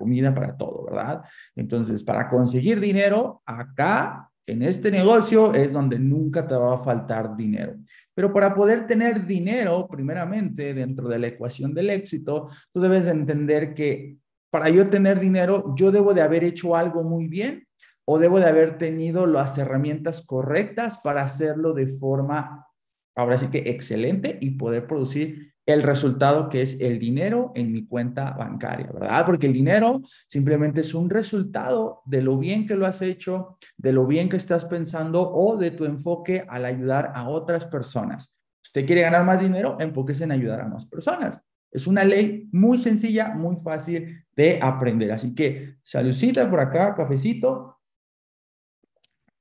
comida, para todo, ¿verdad? Entonces, para conseguir dinero, acá, en este negocio, es donde nunca te va a faltar dinero. Pero para poder tener dinero, primeramente, dentro de la ecuación del éxito, tú debes entender que para yo tener dinero, yo debo de haber hecho algo muy bien o debo de haber tenido las herramientas correctas para hacerlo de forma, ahora sí que excelente y poder producir el resultado que es el dinero en mi cuenta bancaria, ¿verdad? Porque el dinero simplemente es un resultado de lo bien que lo has hecho, de lo bien que estás pensando o de tu enfoque al ayudar a otras personas. Usted quiere ganar más dinero, enfóquese en ayudar a más personas. Es una ley muy sencilla, muy fácil de aprender. Así que saludcita por acá, cafecito.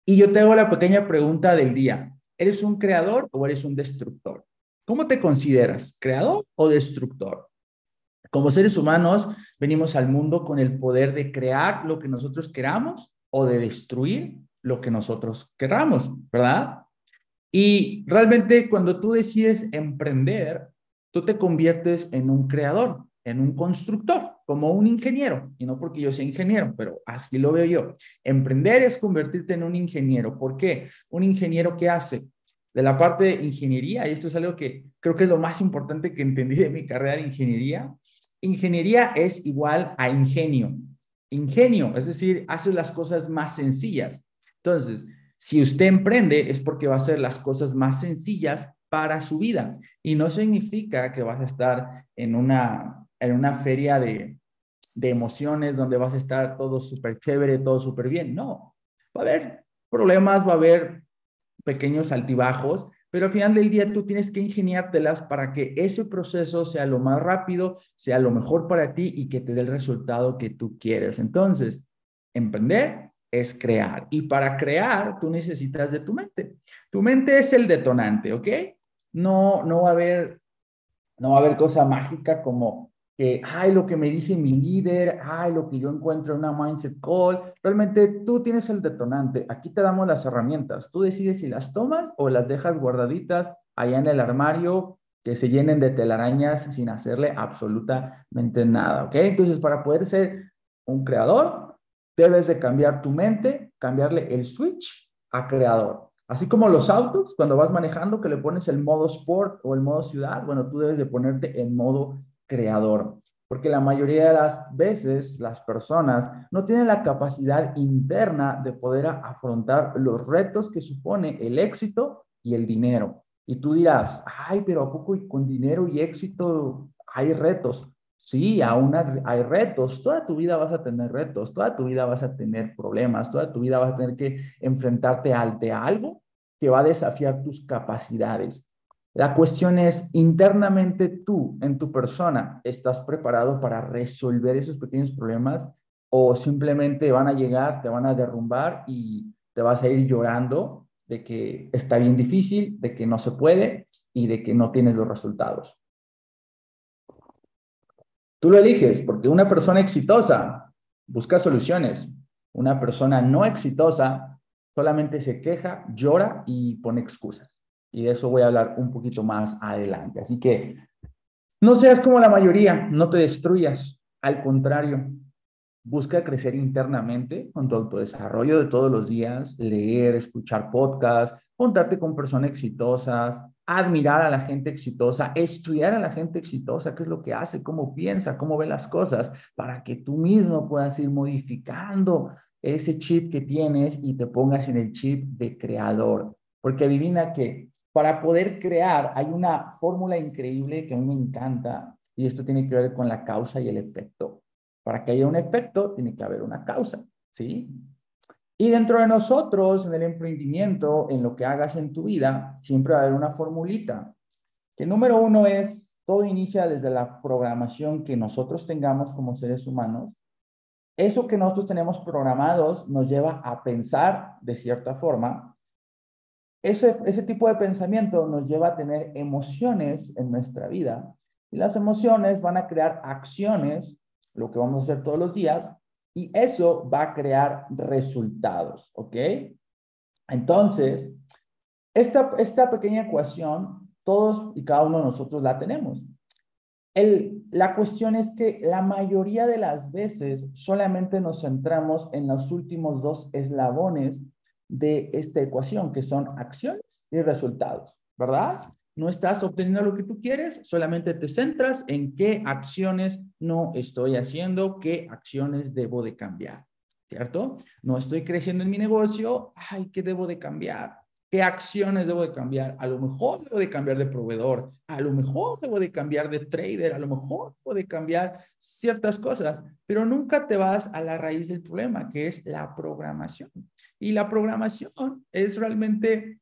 Y yo te hago la pequeña pregunta del día. ¿Eres un creador o eres un destructor? ¿Cómo te consideras? ¿Creador o destructor? Como seres humanos, venimos al mundo con el poder de crear lo que nosotros queramos o de destruir lo que nosotros queramos, ¿verdad? Y realmente cuando tú decides emprender, tú te conviertes en un creador, en un constructor, como un ingeniero, y no porque yo sea ingeniero, pero así lo veo yo. Emprender es convertirte en un ingeniero. ¿Por qué? Un ingeniero que hace de la parte de ingeniería, y esto es algo que creo que es lo más importante que entendí de mi carrera de ingeniería, ingeniería es igual a ingenio. Ingenio, es decir, hace las cosas más sencillas. Entonces, si usted emprende es porque va a hacer las cosas más sencillas para su vida. Y no significa que vas a estar en una, en una feria de, de emociones donde vas a estar todo súper chévere, todo súper bien. No, va a haber problemas, va a haber pequeños altibajos, pero al final del día tú tienes que ingeniártelas para que ese proceso sea lo más rápido, sea lo mejor para ti y que te dé el resultado que tú quieres. Entonces, emprender es crear. Y para crear, tú necesitas de tu mente. Tu mente es el detonante, ¿ok? No, no va a haber, no va a haber cosa mágica como que, ay, lo que me dice mi líder, ay, lo que yo encuentro en una mindset call. Realmente tú tienes el detonante. Aquí te damos las herramientas. Tú decides si las tomas o las dejas guardaditas allá en el armario que se llenen de telarañas sin hacerle absolutamente nada, ¿ok? Entonces, para poder ser un creador, debes de cambiar tu mente, cambiarle el switch a creador. Así como los autos, cuando vas manejando, que le pones el modo sport o el modo ciudad, bueno, tú debes de ponerte en modo creador, porque la mayoría de las veces las personas no tienen la capacidad interna de poder afrontar los retos que supone el éxito y el dinero. Y tú dirás, ay, pero ¿a poco con dinero y éxito hay retos? Sí, aún hay retos. Toda tu vida vas a tener retos, toda tu vida vas a tener problemas, toda tu vida vas a tener que enfrentarte ante algo que va a desafiar tus capacidades. La cuestión es, internamente tú, en tu persona, ¿estás preparado para resolver esos pequeños problemas o simplemente van a llegar, te van a derrumbar y te vas a ir llorando de que está bien difícil, de que no se puede y de que no tienes los resultados? Tú lo eliges porque una persona exitosa busca soluciones. Una persona no exitosa solamente se queja, llora y pone excusas. Y de eso voy a hablar un poquito más adelante. Así que no seas como la mayoría, no te destruyas. Al contrario, busca crecer internamente con tu autodesarrollo de todos los días, leer, escuchar podcasts, contarte con personas exitosas, admirar a la gente exitosa, estudiar a la gente exitosa, qué es lo que hace, cómo piensa, cómo ve las cosas, para que tú mismo puedas ir modificando ese chip que tienes y te pongas en el chip de creador. Porque adivina que para poder crear hay una fórmula increíble que a mí me encanta y esto tiene que ver con la causa y el efecto. Para que haya un efecto, tiene que haber una causa, ¿sí? Y dentro de nosotros, en el emprendimiento, en lo que hagas en tu vida, siempre va a haber una formulita. Que número uno es, todo inicia desde la programación que nosotros tengamos como seres humanos. Eso que nosotros tenemos programados nos lleva a pensar de cierta forma. Ese, ese tipo de pensamiento nos lleva a tener emociones en nuestra vida. Y las emociones van a crear acciones, lo que vamos a hacer todos los días, y eso va a crear resultados, ¿ok? Entonces, esta, esta pequeña ecuación, todos y cada uno de nosotros la tenemos. El la cuestión es que la mayoría de las veces solamente nos centramos en los últimos dos eslabones de esta ecuación, que son acciones y resultados, ¿verdad? No estás obteniendo lo que tú quieres, solamente te centras en qué acciones no estoy haciendo, qué acciones debo de cambiar, ¿cierto? No estoy creciendo en mi negocio, ay, ¿qué debo de cambiar? ¿Qué acciones debo de cambiar? A lo mejor debo de cambiar de proveedor, a lo mejor debo de cambiar de trader, a lo mejor debo de cambiar ciertas cosas, pero nunca te vas a la raíz del problema, que es la programación. Y la programación es realmente,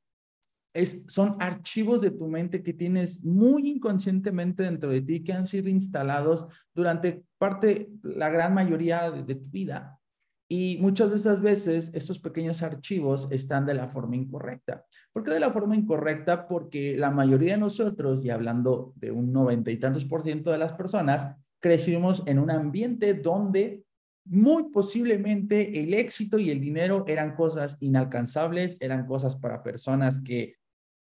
es, son archivos de tu mente que tienes muy inconscientemente dentro de ti, que han sido instalados durante parte, la gran mayoría de, de tu vida. Y muchas de esas veces estos pequeños archivos están de la forma incorrecta. ¿Por qué de la forma incorrecta? Porque la mayoría de nosotros, y hablando de un noventa y tantos por ciento de las personas, crecimos en un ambiente donde muy posiblemente el éxito y el dinero eran cosas inalcanzables, eran cosas para personas que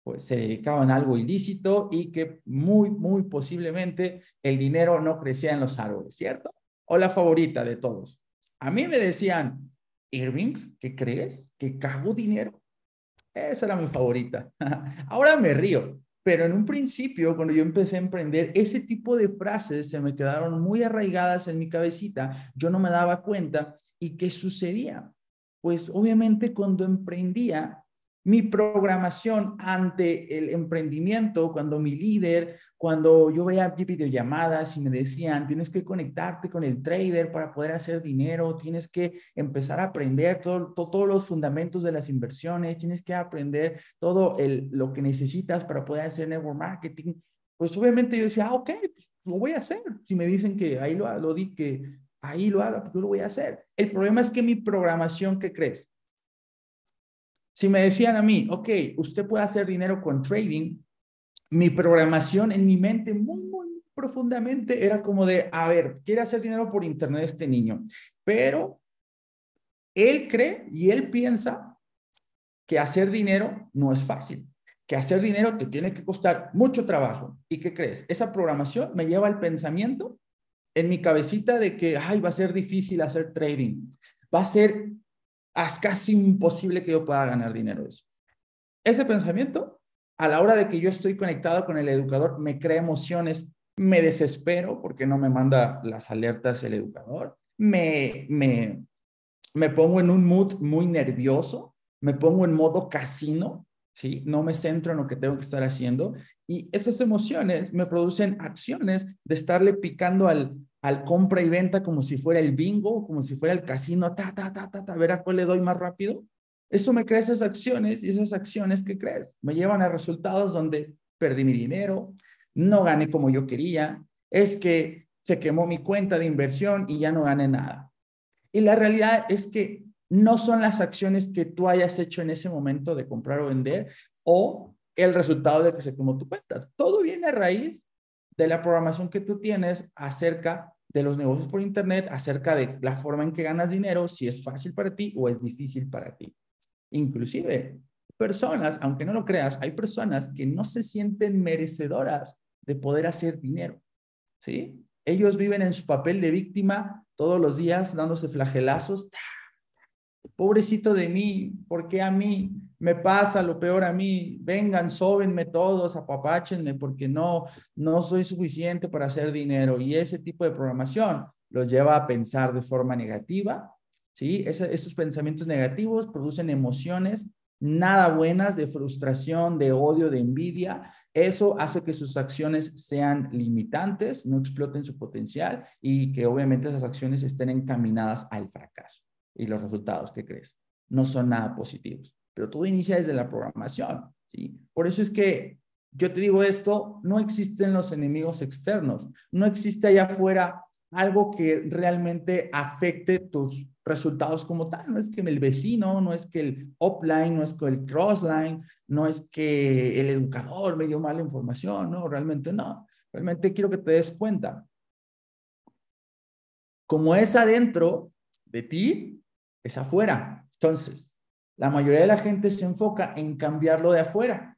pues se dedicaban a algo ilícito y que muy, muy posiblemente el dinero no crecía en los árboles, ¿cierto? O la favorita de todos. A mí me decían, Irving, ¿qué crees? ¿Que cago dinero? Esa era mi favorita. Ahora me río, pero en un principio, cuando yo empecé a emprender, ese tipo de frases se me quedaron muy arraigadas en mi cabecita. Yo no me daba cuenta. ¿Y qué sucedía? Pues obviamente cuando emprendía, mi programación ante el emprendimiento, cuando mi líder, cuando yo veía videollamadas y me decían, tienes que conectarte con el trader para poder hacer dinero, tienes que empezar a aprender todo, todos los fundamentos de las inversiones, tienes que aprender todo el, lo que necesitas para poder hacer network marketing, pues obviamente yo decía, ah, ok, pues lo voy a hacer. Si me dicen que ahí lo, lo di, que ahí lo haga, pues yo lo voy a hacer. El problema es que mi programación, ¿qué crees? Si me decían a mí, ok, usted puede hacer dinero con trading, mi programación en mi mente muy, muy profundamente era como de, a ver, quiere hacer dinero por internet este niño, pero él cree y él piensa que hacer dinero no es fácil, que hacer dinero te tiene que costar mucho trabajo. ¿Y qué crees? Esa programación me lleva al pensamiento en mi cabecita de que, ay, va a ser difícil hacer trading, va a ser es casi imposible que yo pueda ganar dinero eso. Ese pensamiento, a la hora de que yo estoy conectado con el educador, me crea emociones, me desespero porque no me manda las alertas el educador, me, me, me pongo en un mood muy nervioso, me pongo en modo casino, ¿sí? No me centro en lo que tengo que estar haciendo y esas emociones me producen acciones de estarle picando al, al compra y venta como si fuera el bingo, como si fuera el casino, ta, ta, ta, ta, ta, ver a cuál le doy más rápido. Eso me crea esas acciones y esas acciones que crees me llevan a resultados donde perdí mi dinero, no gané como yo quería, es que se quemó mi cuenta de inversión y ya no gané nada. Y la realidad es que no son las acciones que tú hayas hecho en ese momento de comprar o vender o el resultado de que se quemó tu cuenta. Todo viene a raíz de la programación que tú tienes acerca de los negocios por Internet, acerca de la forma en que ganas dinero, si es fácil para ti o es difícil para ti. Inclusive, personas, aunque no lo creas, hay personas que no se sienten merecedoras de poder hacer dinero. ¿Sí? Ellos viven en su papel de víctima todos los días dándose flagelazos. Pobrecito de mí, ¿por qué a mí? Me pasa lo peor a mí, vengan, sóbenme todos, apapáchenme porque no, no soy suficiente para hacer dinero. Y ese tipo de programación los lleva a pensar de forma negativa, ¿sí? esos pensamientos negativos producen emociones nada buenas de frustración, de odio, de envidia. Eso hace que sus acciones sean limitantes, no exploten su potencial y que obviamente esas acciones estén encaminadas al fracaso. Y los resultados, ¿qué crees? No son nada positivos pero todo inicia desde la programación, ¿sí? Por eso es que yo te digo esto, no existen los enemigos externos, no existe allá afuera algo que realmente afecte tus resultados como tal. No es que el vecino, no es que el offline, no es que el crossline, no es que el educador me dio mala información, no, realmente no. Realmente quiero que te des cuenta. Como es adentro de ti, es afuera. Entonces, la mayoría de la gente se enfoca en cambiarlo de afuera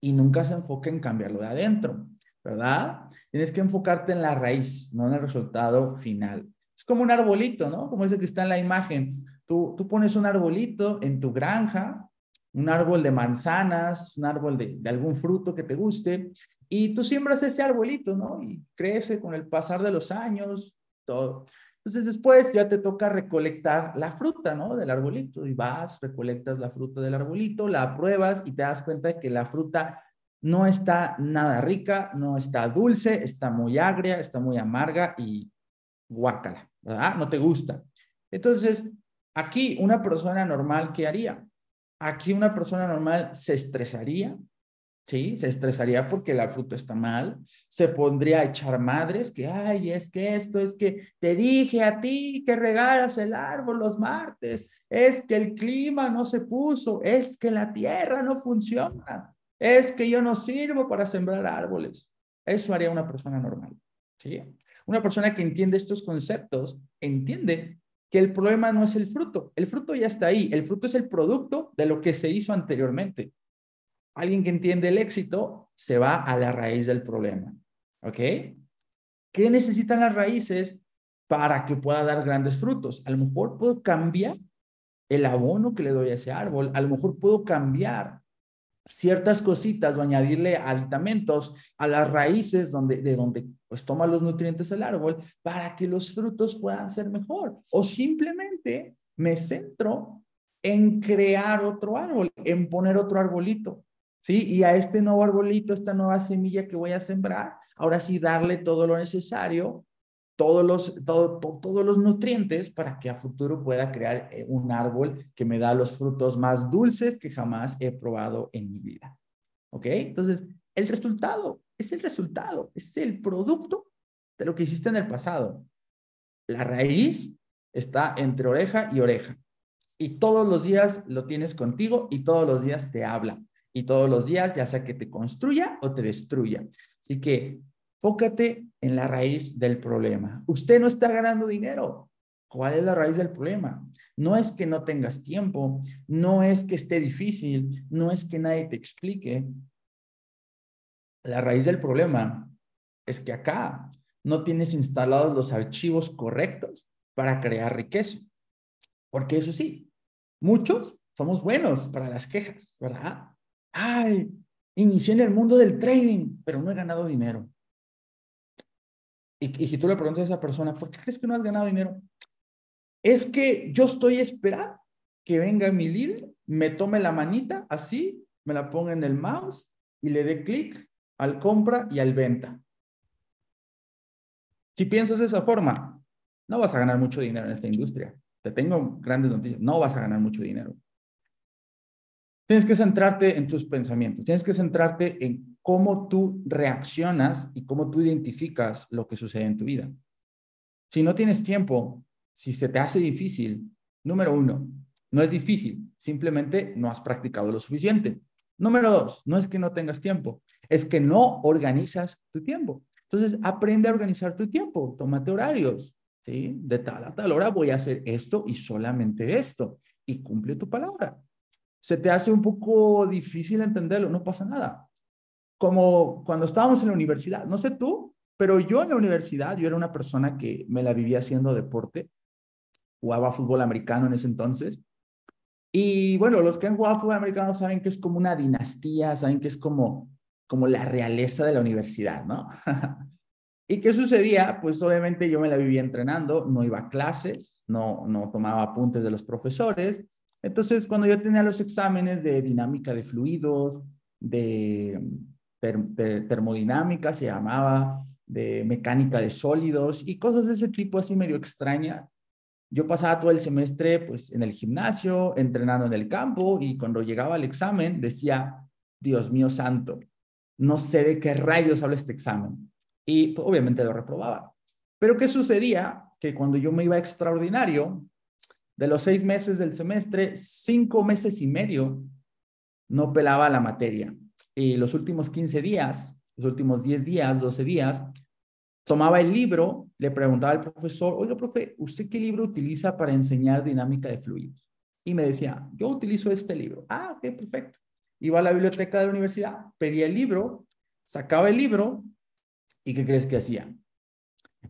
y nunca se enfoca en cambiarlo de adentro. ¿verdad? Tienes que enfocarte en la raíz, no en el resultado final. Es como un arbolito, ¿no? Como ese que está en la imagen. Tú, tú pones un arbolito en tu granja, un árbol de manzanas, un árbol de, de algún fruto que te guste, y tú siembras ese arbolito, ¿no? Y crece con el pasar de los años, todo. Entonces después ya te toca recolectar la fruta, ¿no? Del arbolito y vas, recolectas la fruta del arbolito, la pruebas y te das cuenta de que la fruta no está nada rica, no está dulce, está muy agria, está muy amarga y guácala, ¿verdad? No te gusta. Entonces, aquí una persona normal, ¿qué haría? Aquí una persona normal se estresaría, ¿sí? Se estresaría porque la fruta está mal, se pondría a echar madres, que, ay, es que esto, es que te dije a ti que regalas el árbol los martes, es que el clima no se puso, es que la tierra no funciona, es que yo no sirvo para sembrar árboles. Eso haría una persona normal, ¿sí? Una persona que entiende estos conceptos, entiende que el problema no es el fruto, el fruto ya está ahí, el fruto es el producto de lo que se hizo anteriormente. Alguien que entiende el éxito se va a la raíz del problema. ¿Ok? ¿Qué necesitan las raíces para que pueda dar grandes frutos? A lo mejor puedo cambiar el abono que le doy a ese árbol. A lo mejor puedo cambiar ciertas cositas o añadirle aditamentos a las raíces donde, de donde pues toma los nutrientes el árbol para que los frutos puedan ser mejor. O simplemente me centro en crear otro árbol, en poner otro arbolito. ¿Sí? Y a este nuevo arbolito, esta nueva semilla que voy a sembrar, ahora sí darle todo lo necesario, todos los, todo, todos los nutrientes para que a futuro pueda crear eh, un árbol que me da los frutos más dulces que jamás he probado en mi vida. ¿Ok? Entonces, el resultado es el resultado, es el producto de lo que hiciste en el pasado. La raíz está entre oreja y oreja. Y todos los días lo tienes contigo y todos los días te habla y todos los días, ya sea que te construya o te destruya. Así que fócate en la raíz del problema. Usted no está ganando dinero. ¿Cuál es la raíz del problema? No es que no tengas tiempo, no es que esté difícil, no es que nadie te explique. La raíz del problema es que acá no tienes instalados los archivos correctos para crear riqueza. Porque eso sí, muchos somos buenos para las quejas, ¿verdad? Ay, inicié en el mundo del trading, pero no he ganado dinero. Y, si tú le preguntas a esa persona, ¿por qué crees que no has ganado dinero? Es que yo estoy esperando que venga mi líder, me tome la manita así, me la ponga en el mouse y le dé clic al compra y al venta. Si piensas de esa forma, no vas a ganar mucho dinero en esta industria. Te tengo grandes noticias, no vas a ganar mucho dinero. Tienes que centrarte en tus pensamientos, tienes que centrarte en cómo tú reaccionas y cómo tú identificas lo que sucede en tu vida. Si no tienes tiempo, si se te hace difícil, número uno, no es difícil, simplemente no has practicado lo suficiente. Número dos, no es que no tengas tiempo, es que no organizas tu tiempo. Entonces, aprende a organizar tu tiempo, tómate horarios, ¿sí? De tal a tal hora voy a hacer esto y solamente esto, y cumple tu palabra se te hace un poco difícil entenderlo, no pasa nada. Como cuando estábamos en la universidad, no sé tú, pero yo en la universidad, yo era una persona que me la vivía haciendo deporte, jugaba fútbol americano en ese entonces. Y bueno, los que han jugado fútbol americano saben que es como una dinastía, saben que es como, como la realeza de la universidad, ¿no? ¿Y qué sucedía? Pues obviamente yo me la vivía entrenando, no iba a clases, no, no tomaba apuntes de los profesores, entonces, cuando yo tenía los exámenes de dinámica de fluidos, de, termodinámica, se llamaba, de mecánica de sólidos y cosas de ese tipo así medio extraña, yo pasaba todo el semestre pues en el gimnasio, entrenando en el campo y cuando llegaba al examen decía, Dios mío santo, no sé de qué rayos habla este examen. Y pues, obviamente lo reprobaba. Pero ¿qué sucedía? Que cuando yo me iba extraordinario, de los seis meses del semestre, cinco meses y medio no pelaba la materia. Y los últimos 15 días, los últimos 10 días, 12 días, tomaba el libro, le preguntaba al profesor, oiga, profe, ¿usted qué libro utiliza para enseñar dinámica de fluidos? Y me decía, yo utilizo este libro. Ah, ok, perfecto. Iba a la biblioteca de la universidad, pedía el libro, sacaba el libro, ¿Y qué crees que hacía?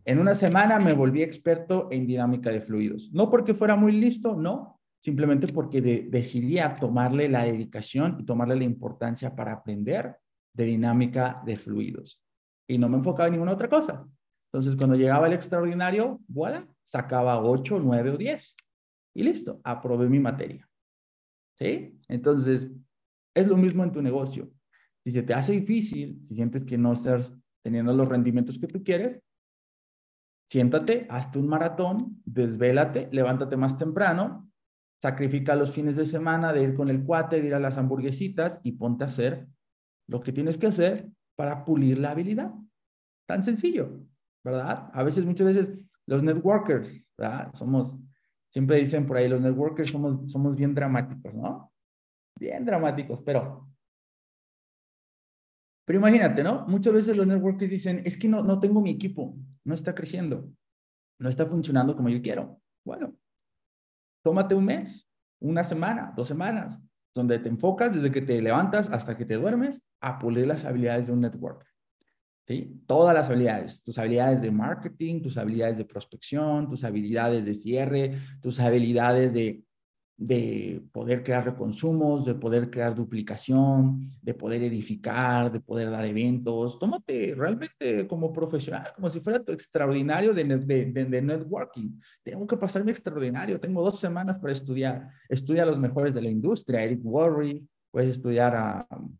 En una semana me volví experto en dinámica de fluidos. No porque fuera muy listo, no, simplemente porque decidía tomarle la dedicación y tomarle la importancia para aprender de dinámica de fluidos. Y no me enfocaba en ninguna otra cosa. Entonces, cuando llegaba el extraordinario, voilà, sacaba 8, 9 o 10. Y listo, aprobé mi materia. ¿Sí? Entonces, es lo mismo en tu negocio. Si se te hace difícil, si sientes que no estás teniendo los rendimientos que tú quieres, siéntate, hazte un maratón, desvélate, levántate más temprano, sacrifica los fines de semana de ir con el cuate, de ir a las hamburguesitas y ponte a hacer lo que tienes que hacer para pulir la habilidad. Tan sencillo, ¿verdad? A veces, muchas veces, los networkers, ¿verdad? Somos, siempre dicen por ahí, los networkers somos, somos bien dramáticos, ¿no? Bien dramáticos, pero... Pero imagínate, ¿no? Muchas veces los networkers dicen, es que no, no tengo mi equipo, no está creciendo, no está funcionando como yo quiero. Bueno, tómate un mes, una semana, dos semanas, donde te enfocas desde que te levantas hasta que te duermes a pulir las habilidades de un networker. ¿Sí? Todas las habilidades, tus habilidades de marketing, tus habilidades de prospección, tus habilidades de cierre, tus habilidades de de poder crear reconsumos, de poder crear duplicación, de poder edificar, de poder dar eventos. Tómate realmente como profesional, como si fuera tu extraordinario de, de, networking. Tengo que pasarme extraordinario. Tengo dos semanas para estudiar. Estudia a los mejores de la industria. Eric Worre, puedes estudiar a um,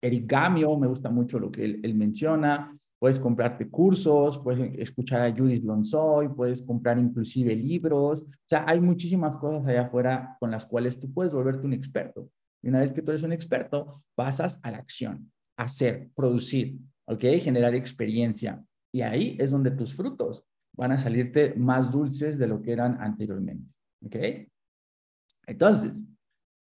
Eric Gamio, me gusta mucho lo que él menciona puedes comprarte cursos, puedes escuchar a Judith Lonsoy, puedes comprar inclusive libros. O sea, hay muchísimas cosas allá afuera con las cuales tú puedes volverte un experto. Y una vez que tú eres un experto, pasas a la acción, hacer, producir, ¿ok? Generar experiencia. Y ahí es donde tus frutos van a salirte más dulces de lo que eran anteriormente, ¿ok? Entonces,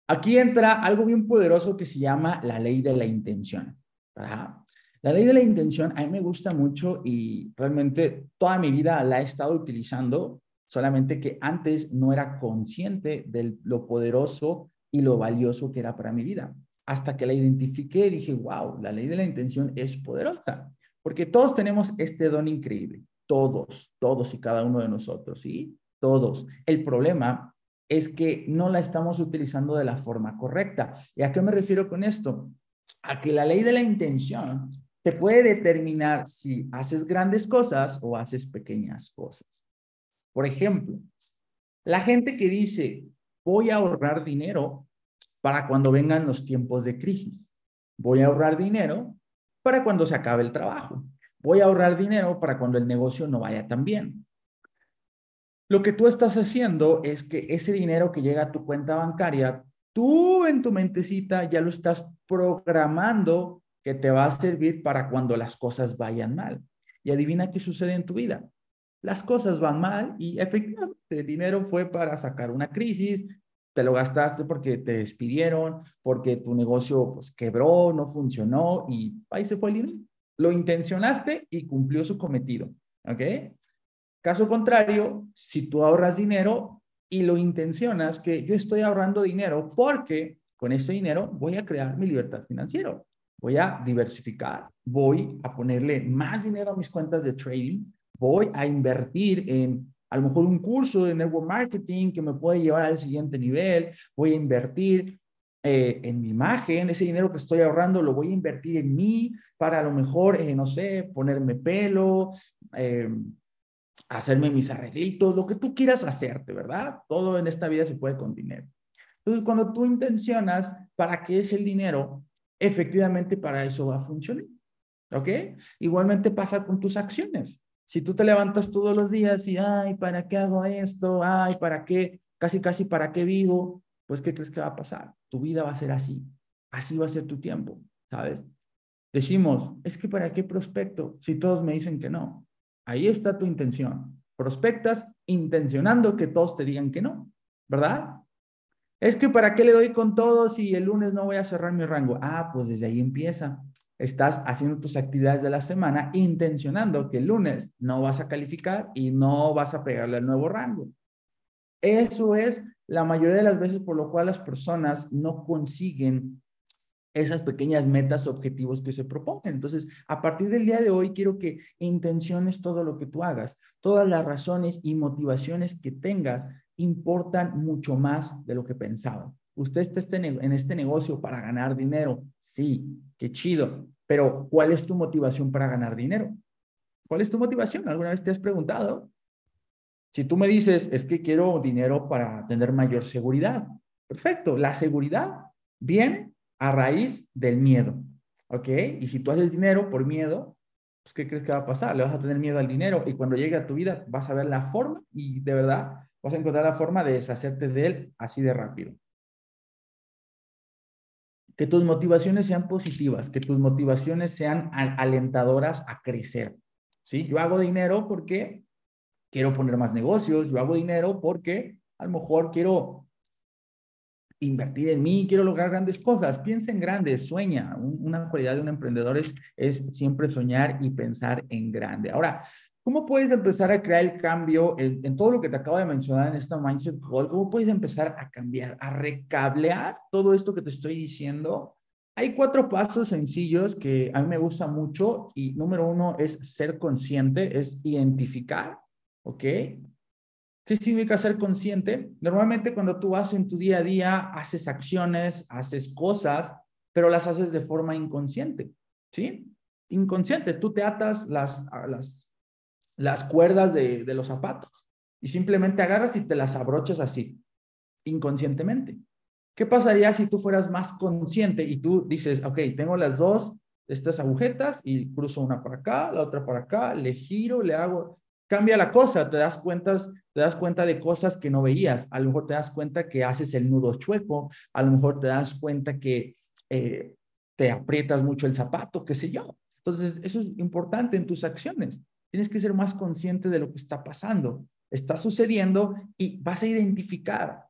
aquí entra algo bien poderoso que se llama la ley de la intención. ¿verdad? La ley de la intención a mí me gusta mucho y realmente toda mi vida la he estado utilizando, solamente que antes no era consciente de lo poderoso y lo valioso que era para mi vida. Hasta que la identifiqué, dije, wow, la ley de la intención es poderosa, porque todos tenemos este don increíble, todos, todos y cada uno de nosotros, ¿sí? Todos. El problema es que no la estamos utilizando de la forma correcta. ¿Y a qué me refiero con esto? A que la ley de la intención te puede determinar si haces grandes cosas o haces pequeñas cosas. Por ejemplo, la gente que dice, voy a ahorrar dinero para cuando vengan los tiempos de crisis. Voy a ahorrar dinero para cuando se acabe el trabajo. Voy a ahorrar dinero para cuando el negocio no vaya tan bien. Lo que tú estás haciendo es que ese dinero que llega a tu cuenta bancaria, tú en tu mentecita ya lo estás programando que te va a servir para cuando las cosas vayan mal. Y adivina qué sucede en tu vida. Las cosas van mal y efectivamente el dinero fue para sacar una crisis, te lo gastaste porque te despidieron, porque tu negocio pues quebró, no funcionó y ahí se fue el dinero. Lo intencionaste y cumplió su cometido, ¿ok? Caso contrario, si tú ahorras dinero y lo intencionas que yo estoy ahorrando dinero porque con ese dinero voy a crear mi libertad financiera voy a diversificar, voy a ponerle más dinero a mis cuentas de trading, voy a invertir en a lo mejor un curso de network marketing que me puede llevar al siguiente nivel, voy a invertir eh, en mi imagen, ese dinero que estoy ahorrando lo voy a invertir en mí para a lo mejor, eh, no sé, ponerme pelo, eh, hacerme mis arreglitos, lo que tú quieras hacerte, ¿verdad? Todo en esta vida se puede con dinero. Entonces, cuando tú intencionas para qué es el dinero, efectivamente para eso va a funcionar. ¿Ok? Igualmente pasa con tus acciones. Si tú te levantas todos los días y, ay, ¿para qué hago esto? Ay, ¿para qué? Casi, casi, ¿para qué vivo? Pues, ¿qué crees que va a pasar? Tu vida va a ser así. Así va a ser tu tiempo, ¿sabes? Decimos, es que ¿para qué prospecto? Si todos me dicen que no. Ahí está tu intención. Prospectas intencionando que todos te digan que no, ¿verdad? Es que ¿para qué le doy con todo si el lunes no voy a cerrar mi rango? Ah, pues desde ahí empieza. Estás haciendo tus actividades de la semana intencionando que el lunes no vas a calificar y no vas a pegarle al nuevo rango. Eso es la mayoría de las veces por lo cual las personas no consiguen esas pequeñas metas, objetivos que se proponen. Entonces, a partir del día de hoy, quiero que intenciones todo lo que tú hagas. Todas las razones y motivaciones que tengas importan mucho más de lo que pensabas. Usted está este en este negocio para ganar dinero. Sí, qué chido. Pero, ¿cuál es tu motivación para ganar dinero? ¿Cuál es tu motivación? ¿Alguna vez te has preguntado? Si tú me dices, es que quiero dinero para tener mayor seguridad. Perfecto. La seguridad viene a raíz del miedo. ¿Ok? Y si tú haces dinero por miedo, pues ¿qué crees que va a pasar? Le vas a tener miedo al dinero y cuando llegue a tu vida vas a ver la forma y de verdad vas a encontrar la forma de deshacerte de él así de rápido. Que tus motivaciones sean positivas, que tus motivaciones sean alentadoras a crecer. ¿Sí? Yo hago dinero porque quiero poner más negocios, yo hago dinero porque a lo mejor quiero invertir en mí, quiero lograr grandes cosas. Piensa en grandes, sueña. Una cualidad de un emprendedor es, es siempre soñar y pensar en grande. Ahora, ¿cómo puedes empezar a crear el cambio en, en, todo lo que te acabo de mencionar en esta Mindset Call? ¿Cómo puedes empezar a cambiar, a recablear todo esto que te estoy diciendo? Hay cuatro pasos sencillos que a mí me gusta mucho y número uno es ser consciente, es identificar, ¿ok? ¿Qué significa ser consciente? Normalmente cuando tú vas en tu día a día, haces acciones, haces cosas, pero las haces de forma inconsciente, ¿sí? Inconsciente, tú te atas las, las, las cuerdas de, los zapatos y simplemente agarras y te las abrochas así, inconscientemente. ¿Qué pasaría si tú fueras más consciente y tú dices, ok, tengo las dos, estas agujetas y cruzo una para acá, la otra para acá, le giro, le hago, cambia la cosa, te das cuentas, te das cuenta de cosas que no veías, a lo mejor te das cuenta que haces el nudo chueco, a lo mejor te das cuenta que eh, te aprietas mucho el zapato, qué sé yo. Entonces, eso es importante en tus acciones. Tienes que ser más consciente de lo que está pasando, está sucediendo y vas a identificar,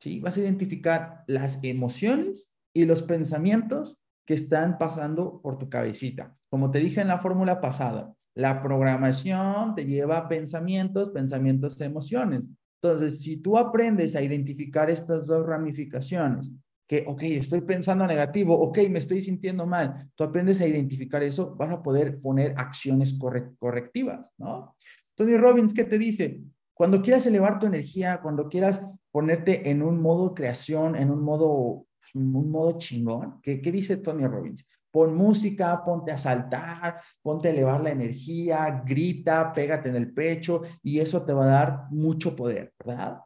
¿sí? Vas a identificar las emociones y los pensamientos que están pasando por tu cabecita. Como te dije en la fórmula pasada, la programación te lleva a pensamientos, pensamientos emociones. Entonces, si tú aprendes a identificar estas dos ramificaciones, que, ok, estoy pensando negativo, ok, me estoy sintiendo mal, tú aprendes a identificar eso, vas a poder poner acciones correctivas, ¿no? Tony Robbins, ¿qué te dice? Cuando quieras elevar tu energía, cuando quieras ponerte en un modo creación, en un modo, un modo chingón, ¿qué, qué dice Tony Robbins? Pon música, ponte a saltar, ponte a elevar la energía, grita, pégate en el pecho y eso te va a dar mucho poder, ¿verdad?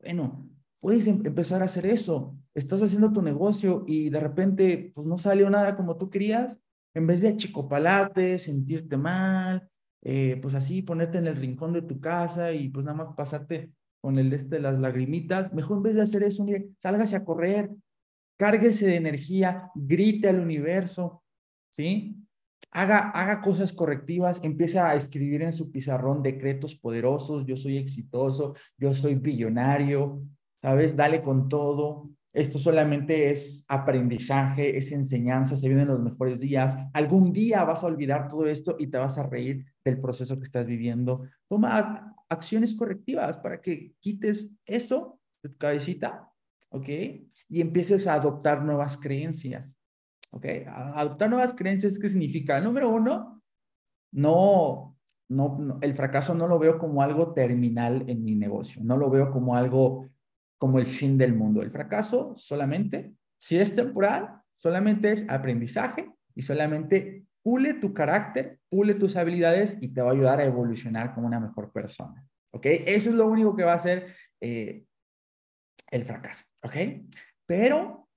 Bueno, puedes em-, empezar a hacer eso. Estás haciendo tu negocio y de repente pues no salió nada como tú querías. En vez de achicopalarte, sentirte mal, eh, pues así ponerte en el rincón de tu casa y pues nada más pasarte con el de este, las lagrimitas, mejor en vez de hacer eso, mire, sálgase a correr, cárguese de energía, grite al universo, ¿sí? Haga, haga cosas correctivas, empiece a escribir en su pizarrón decretos poderosos, yo soy exitoso, yo soy billonario, ¿sabes? Dale con todo. Esto solamente es aprendizaje, es enseñanza, se vienen los mejores días. Algún día vas a olvidar todo esto y te vas a reír del proceso que estás viviendo. Toma acciones correctivas para que quites eso de tu cabecita, ¿ok? y empieces a adoptar nuevas creencias. ¿Ok? Adoptar nuevas creencias, ¿qué significa? Número uno, no, no, el fracaso no lo veo como algo terminal en mi negocio, no lo veo como algo como el fin del mundo. El fracaso solamente, si es temporal, solamente es aprendizaje y solamente pule tu carácter, pule tus habilidades y te va a ayudar a evolucionar como una mejor persona. ¿Ok? Eso es lo único que va a hacer eh, el fracaso. ¿Ok? Pero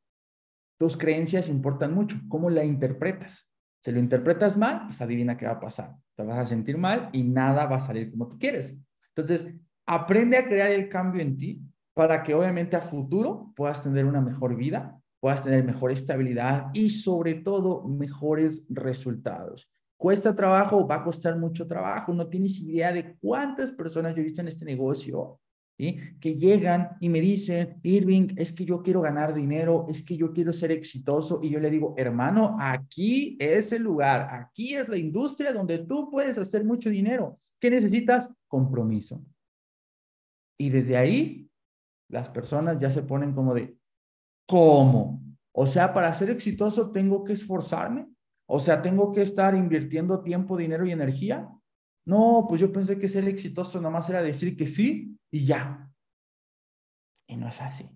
tus creencias importan mucho. ¿Cómo la interpretas? Si lo interpretas mal, pues adivina qué va a pasar. Te vas a sentir mal y nada va a salir como tú quieres. Entonces, aprende a crear el cambio en ti para que obviamente a futuro puedas tener una mejor vida, puedas tener mejor estabilidad y sobre todo mejores resultados. Cuesta trabajo, va a costar mucho trabajo. No tienes idea de cuántas personas yo he visto en este negocio que llegan y me dicen, Irving, es que yo quiero ganar dinero, es que yo quiero ser exitoso. Y yo le digo, hermano, aquí es el lugar, aquí es la industria donde tú puedes hacer mucho dinero. ¿Qué necesitas? Compromiso. Y desde ahí, las personas ya se ponen como de, ¿cómo? O sea, para ser exitoso tengo que esforzarme. O sea, tengo que estar invirtiendo tiempo, dinero y energía. No, pues yo pensé que ser exitoso nomás era decir que sí y ya. Y no es así.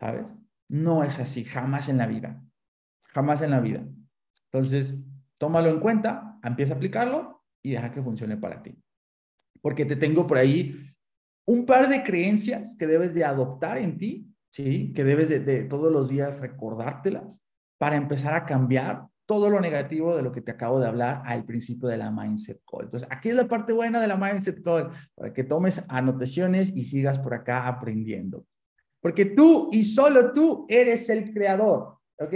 ¿Sabes? No es así, jamás en la vida. Jamás en la vida. Entonces, tómalo en cuenta, empieza a aplicarlo y deja que funcione para ti. Porque te tengo por ahí un par de creencias que debes de adoptar en ti, ¿sí? Que debes de, de todos los días recordártelas para empezar a cambiar todo lo negativo de lo que te acabo de hablar al principio de la Mindset Call. Entonces, aquí es la parte buena de la Mindset Call, para que tomes anotaciones y sigas por acá aprendiendo. Porque tú y solo tú eres el creador, ¿ok?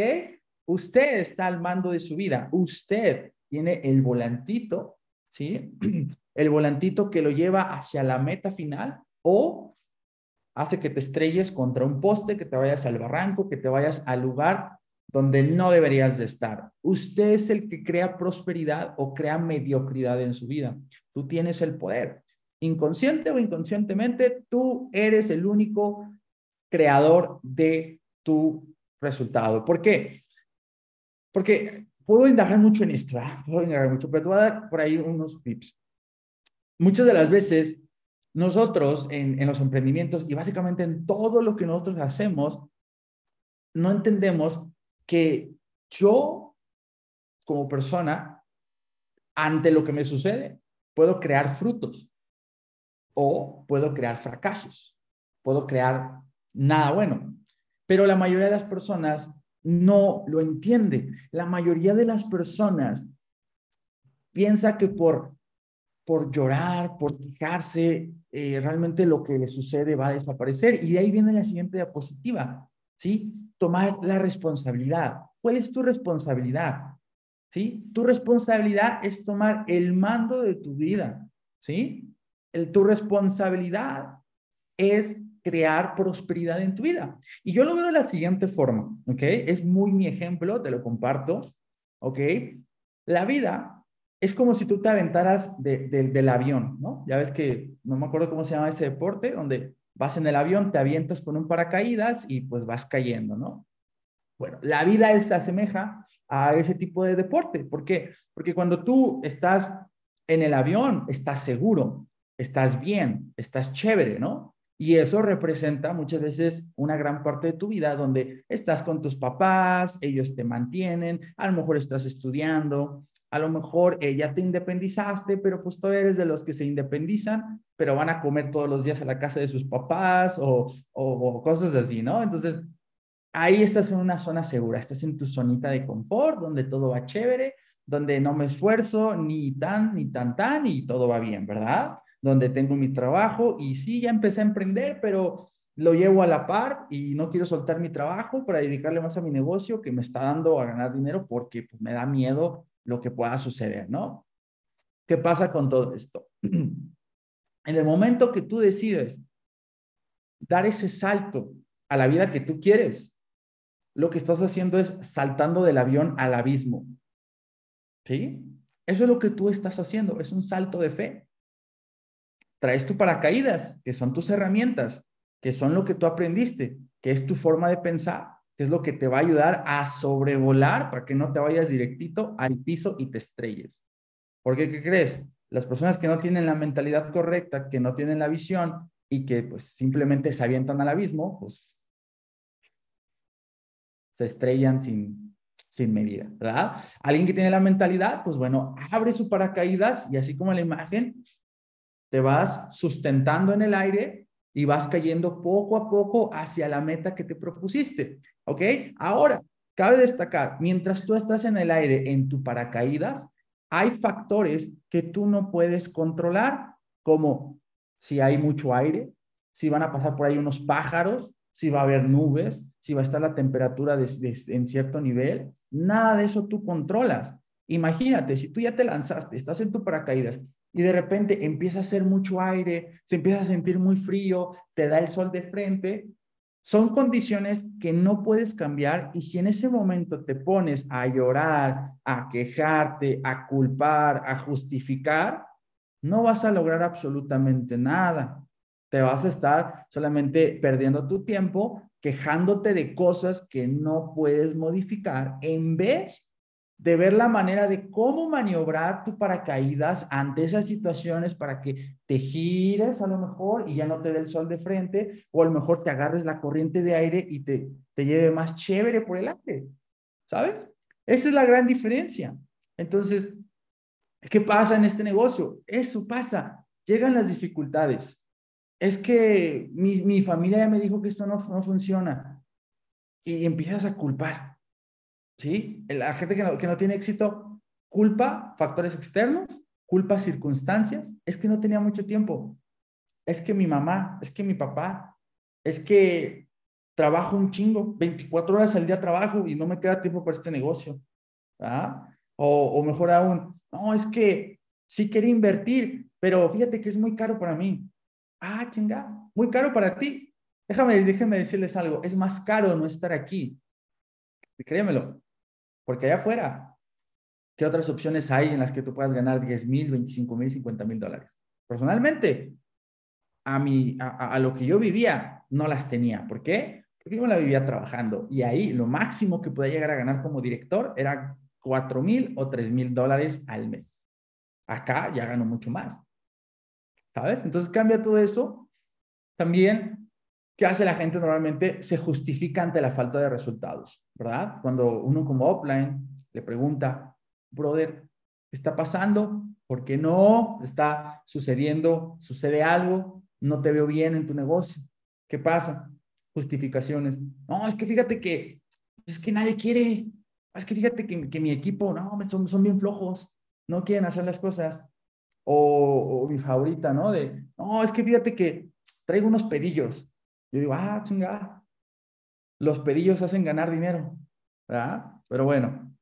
Usted está al mando de su vida. Usted tiene el volantito, ¿sí? El volantito que lo lleva hacia la meta final o hace que te estrelles contra un poste, que te vayas al barranco, que te vayas al lugar donde no deberías de estar. Usted es el que crea prosperidad o crea mediocridad en su vida. Tú tienes el poder. Inconsciente o inconscientemente, tú eres el único creador de tu resultado. ¿Por qué? Porque puedo indagar mucho en esto, ¿ah? puedo indagar mucho, pero te voy a dar por ahí unos tips. Muchas de las veces, nosotros en, en los emprendimientos y básicamente en todo lo que nosotros hacemos, no entendemos que yo, como persona, ante lo que me sucede, puedo crear frutos o puedo crear fracasos, puedo crear nada bueno. Pero la mayoría de las personas no lo entiende. La mayoría de las personas piensa que por, por llorar, por quejarse, eh, realmente lo que le sucede va a desaparecer. Y de ahí viene la siguiente diapositiva, ¿sí? Tomar la responsabilidad. ¿Cuál es tu responsabilidad? ¿Sí? Tu responsabilidad es tomar el mando de tu vida, ¿sí? El, tu responsabilidad es crear prosperidad en tu vida. Y yo lo veo de la siguiente forma, ¿ok? Es muy mi ejemplo, te lo comparto, ¿ok? La vida es como si tú te aventaras del avión, ¿no? Ya ves que, no me acuerdo cómo se llama ese deporte, donde vas en el avión, te avientas con un paracaídas y pues vas cayendo, ¿no? Bueno, la vida se asemeja a ese tipo de deporte. ¿Por qué? Porque cuando tú estás en el avión, estás seguro, estás bien, estás chévere, ¿no? Y eso representa muchas veces una gran parte de tu vida donde estás con tus papás, ellos te mantienen, a lo mejor estás estudiando, a lo mejor eh, ya te independizaste, pero pues todavía eres de los que se independizan, pero van a comer todos los días a la casa de sus papás o, o cosas así, ¿no? Entonces, ahí estás en una zona segura, estás en tu zonita de confort, donde todo va chévere, donde no me esfuerzo ni tan, ni tan, tan, y todo va bien, ¿verdad? donde tengo mi trabajo y sí, ya empecé a emprender, pero lo llevo a la par y no quiero soltar mi trabajo para dedicarle más a mi negocio que me está dando a ganar dinero porque pues, me da miedo lo que pueda suceder, ¿no? ¿Qué pasa con todo esto? En el momento que tú decides dar ese salto a la vida que tú quieres, lo que estás haciendo es saltando del avión al abismo. ¿Sí? Eso es lo que tú estás haciendo, es un salto de fe traes tu paracaídas, que son tus herramientas, que son lo que tú aprendiste, que es tu forma de pensar, que es lo que te va a ayudar a sobrevolar para que no te vayas directito al piso y te estrelles. Porque, ¿qué crees? Las personas que no tienen la mentalidad correcta, que no tienen la visión y que pues simplemente se avientan al abismo, pues se estrellan sin, sin medida, ¿verdad? Alguien que tiene la mentalidad, pues bueno, abre su paracaídas y así como la imagen, te vas sustentando en el aire y vas cayendo poco a poco hacia la meta que te propusiste. ¿Ok? Ahora, cabe destacar, mientras tú estás en el aire en tu paracaídas, hay factores que tú no puedes controlar, como si hay mucho aire, si van a pasar por ahí unos pájaros, si va a haber nubes, si va a estar la temperatura en cierto nivel. Nada de eso tú controlas. Imagínate, si tú ya te lanzaste, estás en tu paracaídas y de repente empieza a hacer mucho aire, se empieza a sentir muy frío, te da el sol de frente, son condiciones que no puedes cambiar y si en ese momento te pones a llorar, a quejarte, a culpar, a justificar, no vas a lograr absolutamente nada. te vas a estar solamente perdiendo tu tiempo quejándote de cosas que no puedes modificar en vez de ver la manera de cómo maniobrar tu paracaídas ante esas situaciones para que te gires a lo mejor y ya no te dé el sol de frente, o a lo mejor te agarres la corriente de aire y te, te lleve más chévere por el aire, ¿sabes? Esa es la gran diferencia. Entonces, ¿qué pasa en este negocio? Eso pasa, llegan las dificultades. Es que mi, mi familia ya me dijo que esto no, no funciona y empiezas a culpar ¿sí? La gente que no, que no tiene éxito culpa factores externos, culpa circunstancias, es que no tenía mucho tiempo, es que mi mamá, es que mi papá, es que trabajo un chingo, 24 horas al día trabajo y no me queda tiempo para este negocio. ¿ah? O, o mejor aún, no, es que sí quería invertir, pero fíjate que es muy caro para mí. Ah, chinga, muy caro para ti. Déjame, déjame decirles algo, es más caro no estar aquí. Créemelo, porque allá afuera, ¿qué otras opciones hay en las que tú puedas ganar 10 mil, 25 mil, 50 mil dólares? Personalmente, a, mi, a, lo que yo vivía, no las tenía. ¿Por qué? Porque yo la vivía trabajando y ahí lo máximo que podía llegar a ganar como director era 4 mil o 3 mil dólares al mes. Acá ya gano mucho más. ¿Sabes? Entonces cambia todo eso. También ¿Qué hace la gente normalmente? Se justifica ante la falta de resultados, ¿verdad? Cuando uno como offline le pregunta, brother, ¿qué está pasando? ¿Por qué no? ¿Está sucediendo? ¿Sucede algo? ¿No te veo bien en tu negocio? ¿Qué pasa? Justificaciones. No, es que fíjate que, es que nadie quiere. Es que fíjate que, mi equipo, no, son, son bien flojos. No quieren hacer las cosas. O, o mi favorita, ¿no? De, no, es que fíjate que traigo unos pedillos yo digo, ah, chingada, los pedillos hacen ganar dinero, ¿verdad? Pero bueno,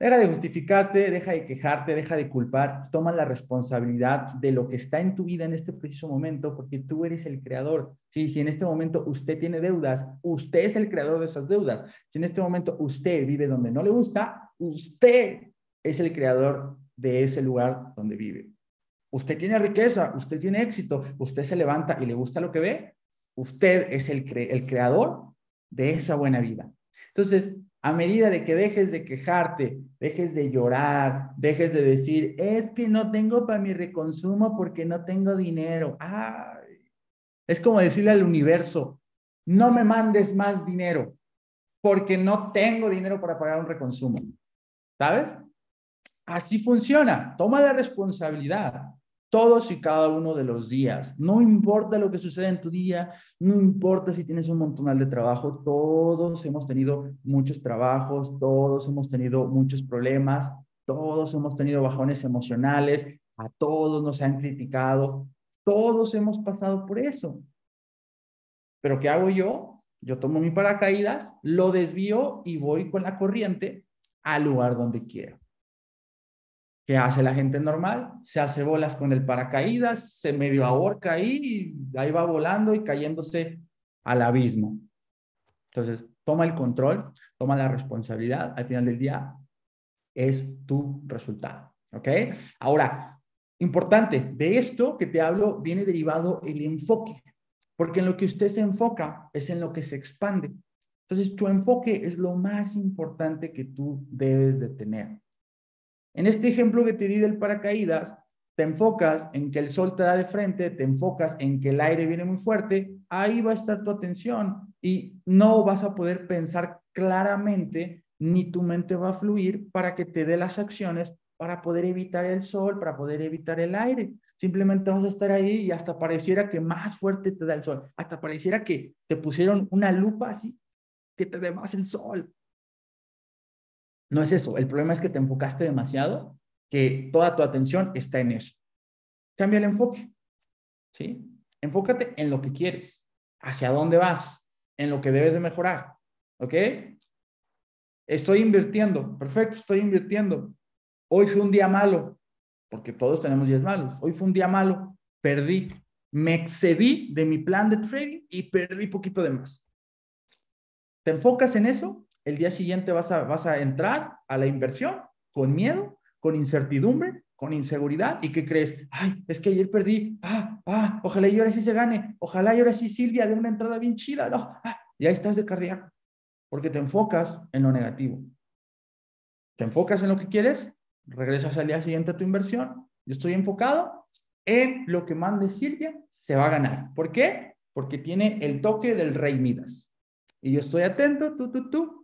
deja de justificarte, deja de quejarte, deja de culpar, toma la responsabilidad de lo que está en tu vida en este preciso momento, porque tú eres el creador. Sí, si en este momento usted tiene deudas, usted es el creador de esas deudas. Si en este momento usted vive donde no le gusta, usted es el creador de ese lugar donde vive. Usted tiene riqueza, usted tiene éxito, usted se levanta y le gusta lo que ve, Usted es el, el creador de esa buena vida. Entonces, a medida de que dejes de quejarte, dejes de llorar, dejes de decir, es que no tengo para mi reconsumo porque no tengo dinero. Es como decirle al universo, no me mandes más dinero porque no tengo dinero para pagar un reconsumo. ¿Sabes? Así funciona. Toma la responsabilidad todos y cada uno de los días. No importa lo que suceda en tu día, no importa si tienes un montonal de trabajo, todos hemos tenido muchos trabajos, todos hemos tenido muchos problemas, todos hemos tenido bajones emocionales, a todos nos han criticado, todos hemos pasado por eso. Pero ¿qué hago yo? Yo tomo mi paracaídas, lo desvío y voy con la corriente al lugar donde quiero. ¿Qué hace la gente normal? Se hace bolas con el paracaídas, se medio ahorca ahí y ahí va volando y cayéndose al abismo. Entonces, toma el control, toma la responsabilidad. Al final del día, es tu resultado. ¿Ok? Ahora, importante, de esto que te hablo viene derivado el enfoque, porque en lo que usted se enfoca es en lo que se expande. Entonces, tu enfoque es lo más importante que tú debes de tener. En este ejemplo que te di del paracaídas, te enfocas en que el sol te da de frente, te enfocas en que el aire viene muy fuerte, ahí va a estar tu atención y no vas a poder pensar claramente ni tu mente va a fluir para que te dé las acciones para poder evitar el sol, para poder evitar el aire. Simplemente vas a estar ahí y hasta pareciera que más fuerte te da el sol, hasta pareciera que te pusieron una lupa así, que te dé más el sol. No es eso. El problema es que te enfocaste demasiado, que toda tu atención está en eso. Cambia el enfoque. ¿Sí? Enfócate en lo que quieres, hacia dónde vas, en lo que debes de mejorar. ¿Ok? Estoy invirtiendo. Perfecto, estoy invirtiendo. Hoy fue un día malo, porque todos tenemos días malos. Hoy fue un día malo, perdí. Me excedí de mi plan de trading y perdí poquito de más. ¿Te enfocas en eso? El día siguiente vas a, vas a entrar a la inversión con miedo, con incertidumbre, con inseguridad. ¿Y qué crees? Ay, es que ayer perdí, ah, ah, ojalá y ahora sí se gane, ojalá y ahora sí Silvia de una entrada bien chida, no, ah, ya estás de cardíaco, porque te enfocas en lo negativo. Te enfocas en lo que quieres, regresas al día siguiente a tu inversión. Yo estoy enfocado en lo que mande Silvia, se va a ganar. ¿Por qué? Porque tiene el toque del rey Midas. Y yo estoy atento, tú, tú, tú,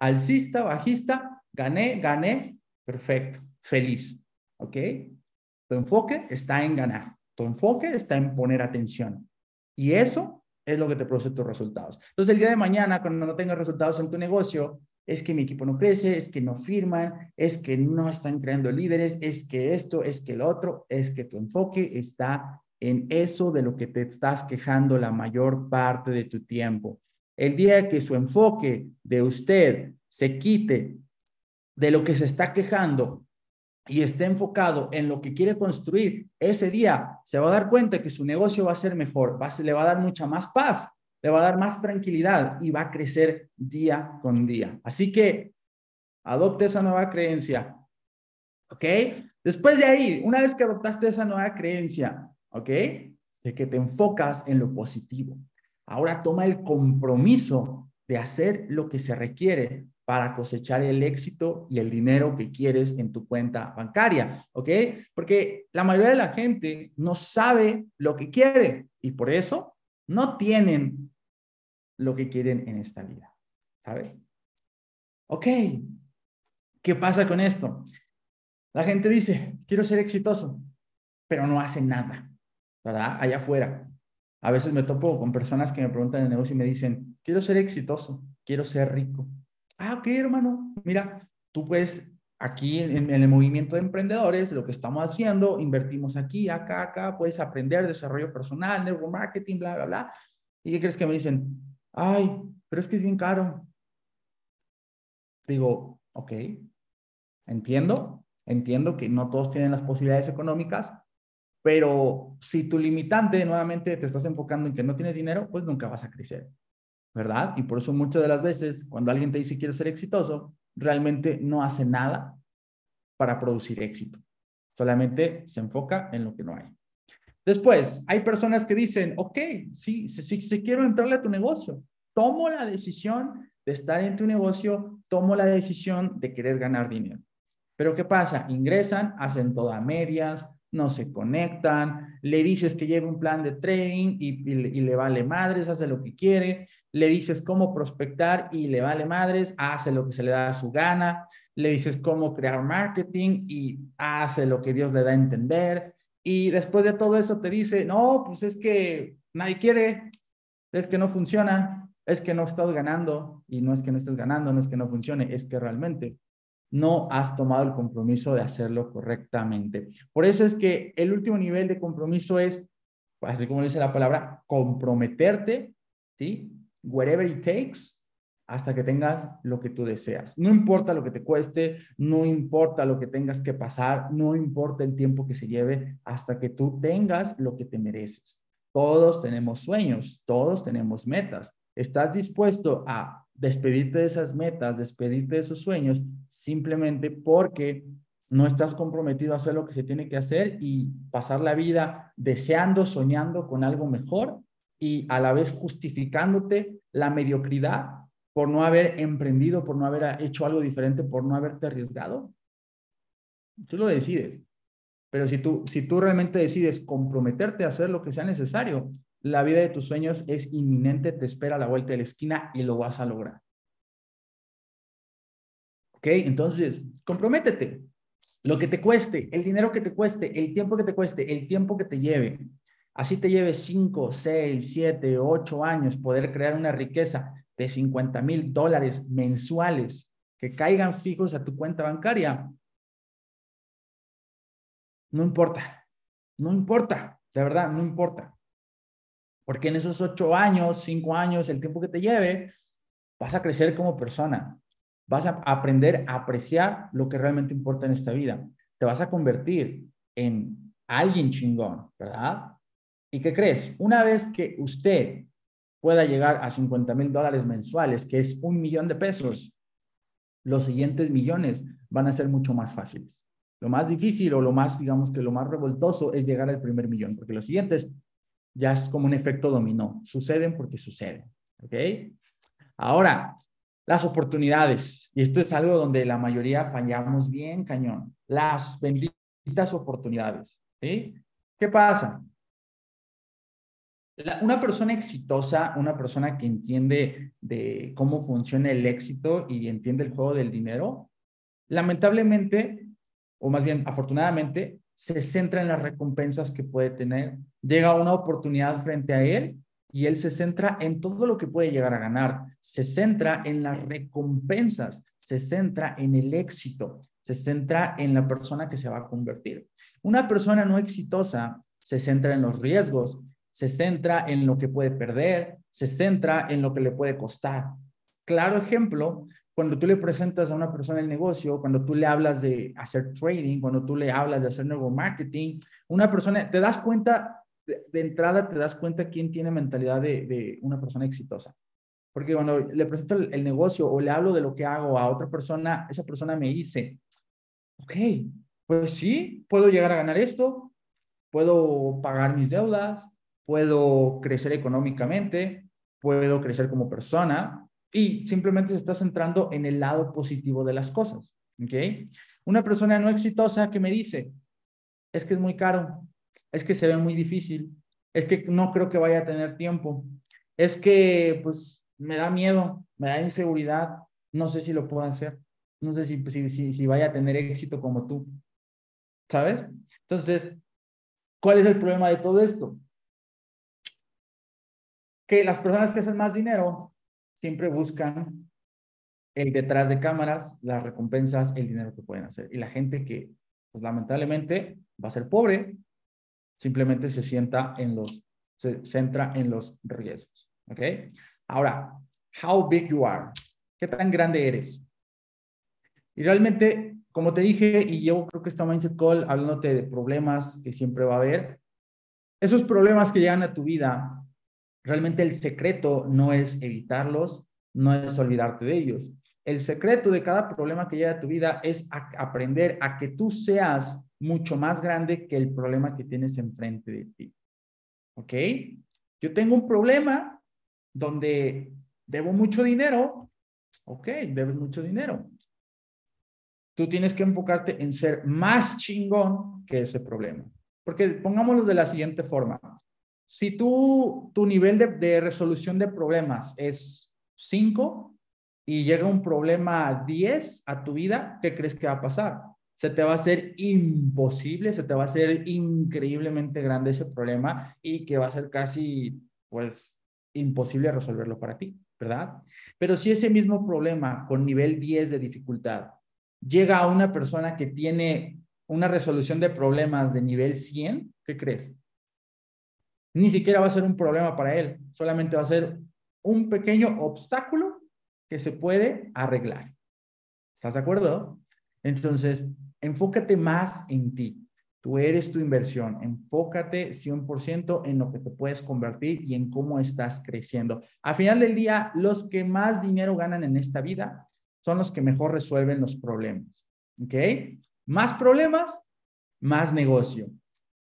alcista, bajista, gané, gané, perfecto, feliz. ¿Ok? Tu enfoque está en ganar. Tu enfoque está en poner atención. Y eso es lo que te produce tus resultados. Entonces, el día de mañana, cuando no tengas resultados en tu negocio, es que mi equipo no crece, es que no firman, es que no están creando líderes, es que esto, es que el otro, es que tu enfoque está en eso de lo que te estás quejando la mayor parte de tu tiempo. El día que su enfoque de usted se quite de lo que se está quejando y esté enfocado en lo que quiere construir, ese día se va a dar cuenta que su negocio va a ser mejor, va, le va a dar mucha más paz, le va a dar más tranquilidad y va a crecer día con día. Así que adopte esa nueva creencia. ¿Ok? Después de ahí, una vez que adoptaste esa nueva creencia, ¿ok? De que te enfocas en lo positivo. Ahora toma el compromiso de hacer lo que se requiere para cosechar el éxito y el dinero que quieres en tu cuenta bancaria, ¿ok? Porque la mayoría de la gente no sabe lo que quiere y por eso no tienen lo que quieren en esta vida, ¿sabes? Ok, ¿qué pasa con esto? La gente dice, quiero ser exitoso, pero no hace nada, ¿verdad? Allá afuera. A veces me topo con personas que me preguntan de negocio y me dicen, quiero ser exitoso, quiero ser rico. Ah, ok, hermano. Mira, tú puedes, aquí en, el movimiento de emprendedores, lo que estamos haciendo, invertimos aquí, acá, acá, puedes aprender desarrollo personal, neuromarketing, bla, bla, bla. ¿Y qué crees que me dicen? Ay, pero es que es bien caro. Digo, ok, entiendo, entiendo que no todos tienen las posibilidades económicas, pero si tu limitante nuevamente te estás enfocando en que no tienes dinero, pues nunca vas a crecer, ¿verdad? Y por eso muchas de las veces cuando alguien te dice quiero ser exitoso, realmente no hace nada para producir éxito. Solamente se enfoca en lo que no hay. Después, hay personas que dicen, ok, sí, sí, sí, quiero entrarle a tu negocio. Tomo la decisión de estar en tu negocio, tomo la decisión de querer ganar dinero. Pero ¿qué pasa? Ingresan, hacen todas medias, no se conectan, le dices que lleve un plan de trading y, le vale madres, hace lo que quiere, le dices cómo prospectar y le vale madres, hace lo que se le da a su gana, le dices cómo crear marketing y hace lo que Dios le da a entender. Y después de todo eso te dice, no, pues es que nadie quiere, es que no funciona, es que no estás ganando y no es que no estés ganando, no es que no funcione, es que realmente no has tomado el compromiso de hacerlo correctamente. Por eso es que el último nivel de compromiso es, así como dice la palabra, comprometerte, ¿sí? Wherever it takes, hasta que tengas lo que tú deseas. No importa lo que te cueste, no importa lo que tengas que pasar, no importa el tiempo que se lleve, hasta que tú tengas lo que te mereces. Todos tenemos sueños, todos tenemos metas. ¿Estás dispuesto a despedirte de esas metas, despedirte de esos sueños, simplemente porque no estás comprometido a hacer lo que se tiene que hacer y pasar la vida deseando, soñando con algo mejor y a la vez justificándote la mediocridad por no haber emprendido, por no haber hecho algo diferente, por no haberte arriesgado. Tú lo decides. Pero si tú, si tú realmente decides comprometerte a hacer lo que sea necesario, la vida de tus sueños es inminente, te espera a la vuelta de la esquina y lo vas a lograr. ¿Ok? Entonces, comprométete. Lo que te cueste, el dinero que te cueste, el tiempo que te cueste, el tiempo que te lleve. Así te lleve 5, 6, 7, 8 años poder crear una riqueza de 50 mil dólares mensuales que caigan fijos a tu cuenta bancaria. No importa, no importa, de verdad, no importa. Porque en esos ocho años, cinco años, el tiempo que te lleve, vas a crecer como persona. Vas a aprender a apreciar lo que realmente importa en esta vida. Te vas a convertir en alguien chingón, ¿verdad? ¿Y qué crees? Una vez que usted pueda llegar a 50 mil dólares mensuales, que es un millón de pesos, los siguientes millones van a ser mucho más fáciles. Lo más difícil o lo más, digamos que lo más revoltoso es llegar al primer millón, porque los siguientes ya es como un efecto dominó. Suceden porque suceden. ¿Ok? Ahora, las oportunidades. Y esto es algo donde la mayoría fallamos bien, cañón. Las benditas oportunidades. ¿Sí? ¿Qué pasa? una persona exitosa, una persona que entiende de cómo funciona el éxito y entiende el juego del dinero, lamentablemente, o más bien afortunadamente, se centra en las recompensas que puede tener. Llega una oportunidad frente a él y él se centra en todo lo que puede llegar a ganar. Se centra en las recompensas, se centra en el éxito, se centra en la persona que se va a convertir. Una persona no exitosa se centra en los riesgos, se centra en lo que puede perder, se centra en lo que le puede costar. Claro ejemplo, cuando tú le presentas a una persona el negocio, cuando tú le hablas de hacer trading, cuando tú le hablas de hacer marketing, una persona, te das cuenta, de, entrada te das cuenta quién tiene mentalidad de, una persona exitosa. Porque cuando le presento el, el, negocio o le hablo de lo que hago a otra persona, esa persona me dice, ok, pues sí, puedo llegar a ganar esto, puedo pagar mis deudas, puedo crecer económicamente, puedo crecer como persona y simplemente se está centrando en el lado positivo de las cosas. Una persona no exitosa que me dice, es que es muy caro, es que se ve muy difícil, es que no creo que vaya a tener tiempo, es que pues me da miedo, me da inseguridad, no sé si lo puedo hacer, no sé si, si, si vaya a tener éxito como tú, ¿sabes? Entonces, ¿cuál es el problema de todo esto? que las personas que hacen más dinero siempre buscan el detrás de cámaras, las recompensas, el dinero que pueden hacer. Y la gente que, pues lamentablemente, va a ser pobre, simplemente se sienta en los, se centra en los riesgos. ¿Ok? Ahora, how big you are. ¿Qué tan grande eres? Y realmente, como te dije, y yo creo que esta Mindset Call, hablándote de problemas que siempre va a haber, esos problemas que llegan a tu vida Realmente el secreto no es evitarlos, no es olvidarte de ellos. El secreto de cada problema que llega a tu vida es aprender a que tú seas mucho más grande que el problema que tienes enfrente de ti. ¿Ok? Yo tengo un problema donde debo mucho dinero. Ok, debes mucho dinero. Tú tienes que enfocarte en ser más chingón que ese problema. Porque pongámoslo de la siguiente forma. Si tú, tu nivel de, resolución de problemas es 5 y llega un problema 10 a tu vida, ¿qué crees que va a pasar? Se te va a hacer imposible, se te va a hacer increíblemente grande ese problema y que va a ser casi, pues, imposible resolverlo para ti, ¿verdad? Pero si ese mismo problema con nivel 10 de dificultad llega a una persona que tiene una resolución de problemas de nivel 100, ¿qué crees? Ni siquiera va a ser un problema para él, solamente va a ser un pequeño obstáculo que se puede arreglar. ¿Estás de acuerdo? Entonces, enfócate más en ti. Tú eres tu inversión. Enfócate 100% en lo que te puedes convertir y en cómo estás creciendo. A final del día, los que más dinero ganan en esta vida son los que mejor resuelven los problemas. ¿Ok? Más problemas, más negocio.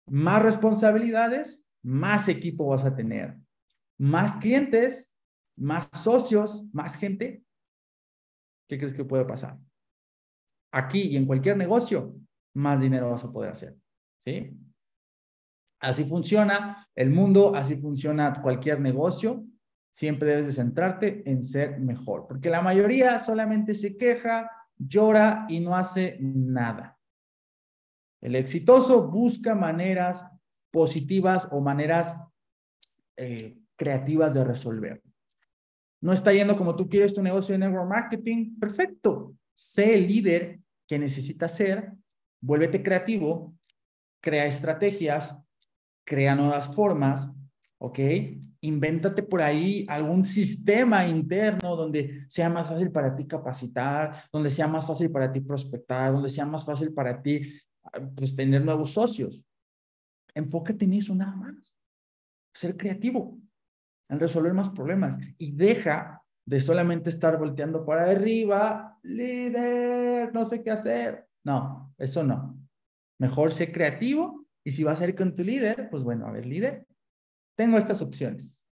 Más responsabilidades, más equipo vas a tener, más clientes, más socios, más gente. ¿Qué crees que puede pasar? Aquí y en cualquier negocio, más dinero vas a poder hacer. ¿Sí? Así funciona el mundo, así funciona cualquier negocio. Siempre debes de centrarte en ser mejor, porque la mayoría solamente se queja, llora y no hace nada. El exitoso busca maneras positivas o maneras eh, creativas de resolver. No está yendo como tú quieres tu negocio de network marketing, perfecto. Sé el líder que necesitas ser, vuélvete creativo, crea estrategias, crea nuevas formas, ¿ok? Invéntate por ahí algún sistema interno donde sea más fácil para ti capacitar, donde sea más fácil para ti prospectar, donde sea más fácil para ti pues, tener nuevos socios. Enfócate en eso nada más. Ser creativo, en resolver más problemas y deja de solamente estar volteando para arriba, líder, no sé qué hacer. No, Eso no. Mejor ser creativo y si vas a ir con tu líder, pues bueno, a ver, líder, tengo estas opciones.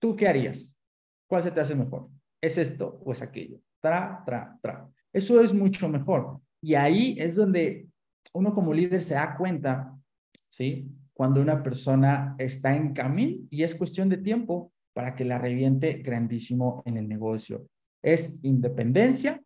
¿Tú qué harías? ¿Cuál se te hace mejor? ¿Es esto o es aquello? Tra, tra, tra. Eso es mucho mejor. Y ahí es donde uno como líder se da cuenta, ¿sí? Cuando una persona está en camino y es cuestión de tiempo para que la reviente grandísimo en el negocio. Es independencia,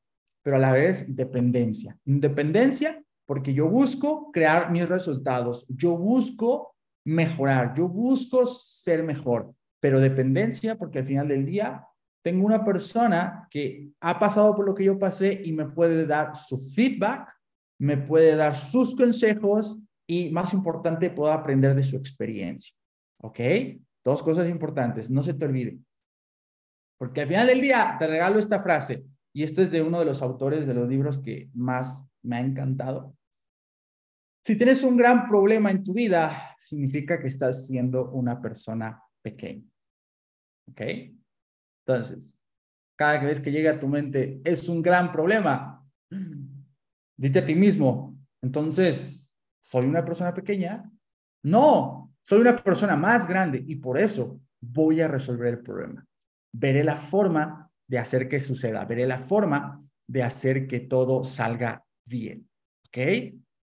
pero a la vez dependencia. Independencia porque yo busco crear mis resultados, yo busco mejorar, yo busco ser mejor, pero dependencia porque al final del día tengo una persona que ha pasado por lo que yo pasé y me puede dar su feedback, me puede dar sus consejos y más importante, puedo aprender de su experiencia. ¿Ok? Dos cosas importantes, no se te olvide. Porque al final del día te regalo esta frase, y esto es de uno de los autores de los libros que más me ha encantado. Si tienes un gran problema en tu vida, significa que estás siendo una persona pequeña. ¿Ok? Entonces, cada vez que llega a tu mente es un gran problema, dite a ti mismo, entonces, ¿soy una persona pequeña? No, soy una persona más grande y por eso voy a resolver el problema. Veré la forma de hacer que suceda, veré la forma de hacer que todo salga bien. ¿Ok?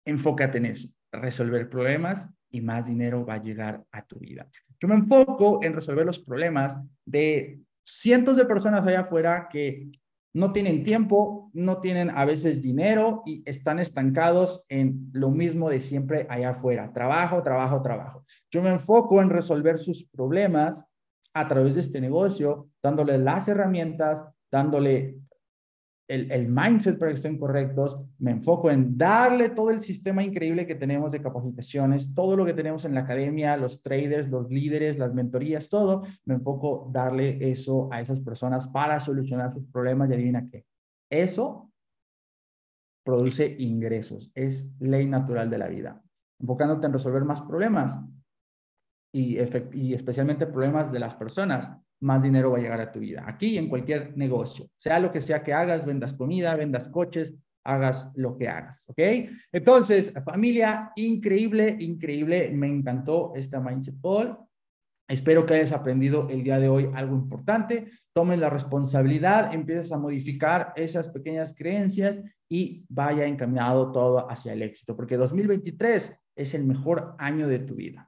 Enfócate en eso, resolver problemas y más dinero va a llegar a tu vida. Yo me enfoco en resolver los problemas de cientos de personas allá afuera que no tienen tiempo, no tienen a veces dinero y están estancados en lo mismo de siempre allá afuera. Trabajo, trabajo, trabajo. Yo me enfoco en resolver sus problemas a través de este negocio, dándole las herramientas, dándole el, el, mindset para que estén correctos, me enfoco en darle todo el sistema increíble que tenemos de capacitaciones, todo lo que tenemos en la academia, los traders, los líderes, las mentorías, todo, me enfoco darle eso a esas personas para solucionar sus problemas y adivina qué. Eso produce ingresos, es ley natural de la vida. Enfocándote en resolver más problemas y, y especialmente problemas de las personas, más dinero va a llegar a tu vida. Aquí en cualquier negocio, sea lo que sea que hagas, vendas comida, vendas coches, hagas lo que hagas, ¿ok? Entonces, familia, increíble, increíble, me encantó esta Mindset Ball. Espero que hayas aprendido el día de hoy algo importante. Tomen la responsabilidad, empieces a modificar esas pequeñas creencias y vaya encaminado todo hacia el éxito, porque 2023 es el mejor año de tu vida.